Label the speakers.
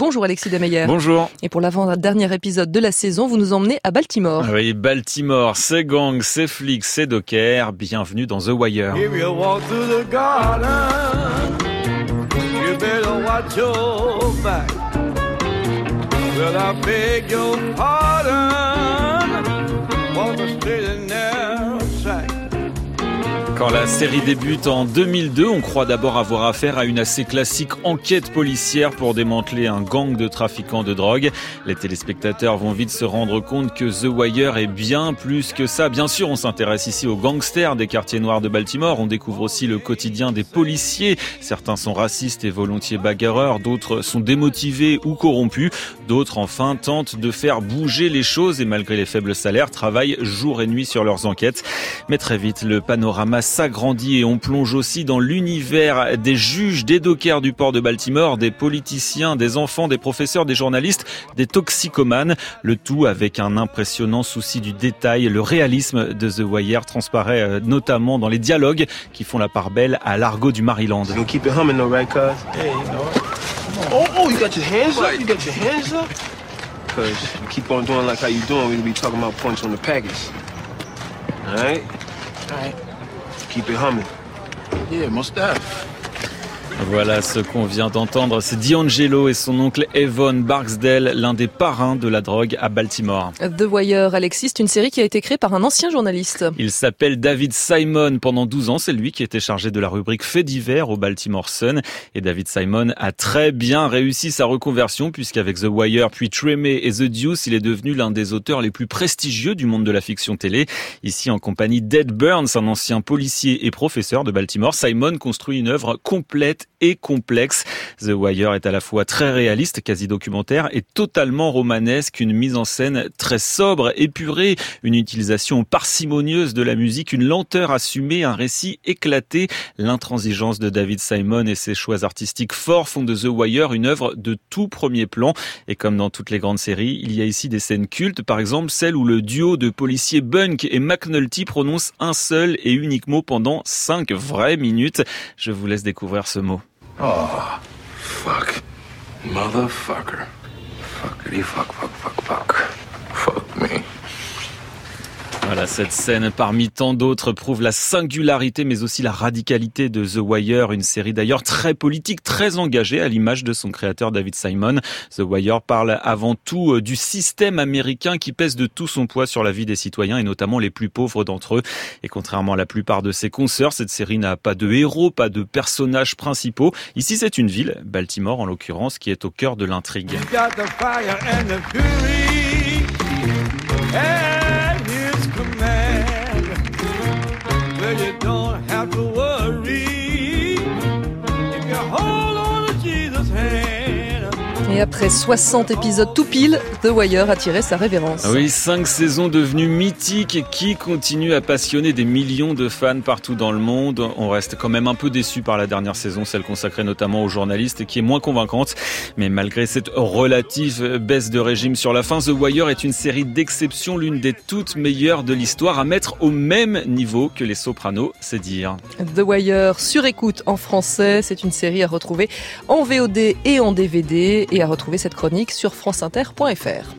Speaker 1: Bonjour Alexis Demeyer.
Speaker 2: Bonjour.
Speaker 1: Et pour l'avant-dernier épisode de la saison, vous nous emmenez à Baltimore.
Speaker 2: Oui, Baltimore, c'est gang, c'est flics, c'est docker. Bienvenue dans The Wire.
Speaker 3: If you walk through the garden, you better watch your back. Well, I beg your pardon.
Speaker 2: Quand la série débute en 2002, on croit d'abord avoir affaire à une assez classique enquête policière pour démanteler un gang de trafiquants de drogue. Les téléspectateurs vont vite se rendre compte que The Wire est bien plus que ça. Bien sûr, on s'intéresse ici aux gangsters des quartiers noirs de Baltimore. On découvre aussi le quotidien des policiers. Certains sont racistes et volontiers bagarreurs, d'autres sont démotivés ou corrompus. D'autres, enfin, tentent de faire bouger les choses et malgré les faibles salaires, travaillent jour et nuit sur leurs enquêtes. Mais très vite, le panorama s'agrandit et on plonge aussi dans l'univers des juges, des dockers du port de Baltimore, des politiciens, des enfants, des professeurs, des journalistes, des toxicomanes. Le tout avec un impressionnant souci du détail. Le réalisme de The Wire transparaît euh, notamment dans les dialogues qui font la part belle à l'argot du Maryland.
Speaker 4: You gonna keep it humming though, right, cuz? Yeah, you know it. Oh, oh, you got your hands up? You got your hands up? Cuz you keep on doing like how you doing, we'll be talking about points on the package. Alright? Alright. Keep it humming.
Speaker 5: Yeah, most def.
Speaker 2: Voilà ce qu'on vient d'entendre, c'est D'Angelo et son oncle Evan Barksdale, l'un des parrains de la drogue à Baltimore.
Speaker 1: The Wire, Alexis, c'est une série qui a été créée par un ancien journaliste.
Speaker 2: Il s'appelle David Simon. Pendant 12 ans, c'est lui qui était chargé de la rubrique Fait divers au Baltimore Sun. Et David Simon a très bien réussi sa reconversion puisqu'avec The Wire, puis Tremé et The Deuce, il est devenu l'un des auteurs les plus prestigieux du monde de la fiction télé. Ici, en compagnie d'Ed Burns, un ancien policier et professeur de Baltimore, Simon construit une œuvre complète et complexe. The Wire est à la fois très réaliste, quasi documentaire, et totalement romanesque, une mise en scène très sobre, épurée, une utilisation parcimonieuse de la musique, une lenteur assumée, un récit éclaté. L'intransigeance de David Simon et ses choix artistiques forts font de The Wire une œuvre de tout premier plan. Et comme dans toutes les grandes séries, il y a ici des scènes cultes, par exemple celle où le duo de policiers Bunk et McNulty prononce un seul et unique mot pendant cinq vraies minutes. Je vous laisse découvrir ce mot.
Speaker 5: Oh, fuck. Motherfucker. Fuckity fuck, fuck, fuck,
Speaker 2: Voilà, cette scène parmi tant d'autres prouve la singularité mais aussi la radicalité de The Wire, une série d'ailleurs très politique, très engagée à l'image de son créateur David Simon. The Wire parle avant tout euh, du système américain qui pèse de tout son poids sur la vie des citoyens et notamment les plus pauvres d'entre eux. Et contrairement à la plupart de ses consoeurs, cette série n'a pas de héros, pas de personnages principaux. Ici, c'est une ville, Baltimore en l'occurrence, qui est au cœur de l'intrigue.
Speaker 1: Et après 60 épisodes tout pile, The Wire a tiré sa révérence.
Speaker 2: Ah Oui, cinq saisons devenues mythiques qui continuent à passionner des millions de fans partout dans le monde. On reste quand même un peu déçu par la dernière saison, celle consacrée notamment aux journalistes, qui est moins convaincante. Mais malgré cette relative baisse de régime sur la fin, The Wire est une série d'exception, l'une des toutes meilleures de l'histoire, à mettre au même niveau que Les Sopranos, c'est dire.
Speaker 1: The Wire sur écoute en français, c'est une série à retrouver en VOD et en DVD à retrouver cette chronique sur franceinter.fr.